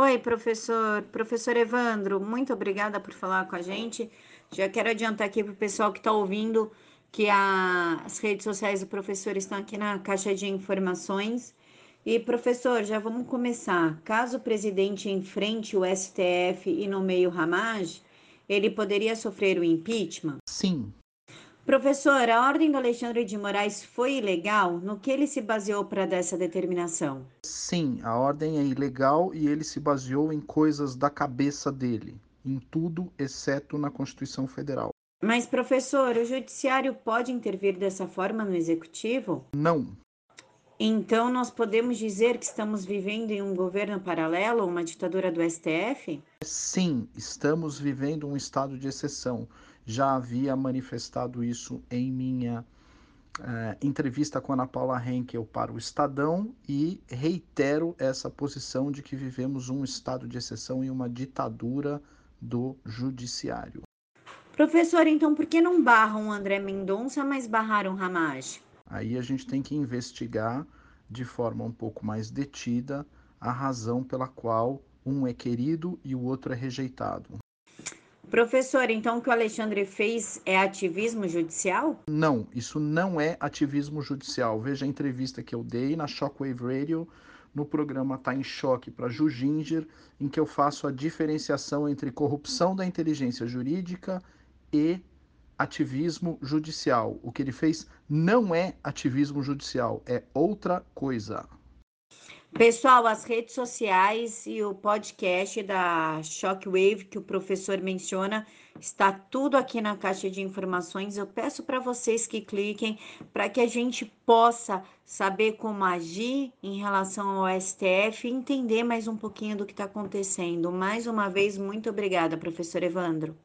Oi, professor. Professor Evandro, muito obrigada por falar com a gente. Já quero adiantar aqui para o pessoal que está ouvindo que a, as redes sociais do professor estão aqui na caixa de informações. E, professor, já vamos começar. Caso o presidente enfrente o STF e nomeie o Ramage, ele poderia sofrer o impeachment? Sim. Professor, a ordem do Alexandre de Moraes foi ilegal? No que ele se baseou para dar essa determinação? Sim, a ordem é ilegal e ele se baseou em coisas da cabeça dele, em tudo exceto na Constituição Federal. Mas, professor, o judiciário pode intervir dessa forma no executivo? Não. Então, nós podemos dizer que estamos vivendo em um governo paralelo, uma ditadura do STF? Sim, estamos vivendo um estado de exceção. Já havia manifestado isso em minha uh, entrevista com Ana Paula Henkel para o Estadão e reitero essa posição de que vivemos um estado de exceção e uma ditadura do judiciário. Professor, então por que não barram André Mendonça, mas barraram Ramage? Aí a gente tem que investigar de forma um pouco mais detida a razão pela qual um é querido e o outro é rejeitado. Professor, então o que o Alexandre fez é ativismo judicial? Não, isso não é ativismo judicial. Veja a entrevista que eu dei na Shockwave Radio no programa Tá em Choque para Jujinger, em que eu faço a diferenciação entre corrupção da inteligência jurídica e ativismo judicial. O que ele fez não é ativismo judicial, é outra coisa. Pessoal, as redes sociais e o podcast da Shockwave que o professor menciona está tudo aqui na caixa de informações. Eu peço para vocês que cliquem para que a gente possa saber como agir em relação ao STF e entender mais um pouquinho do que está acontecendo. Mais uma vez, muito obrigada, professor Evandro.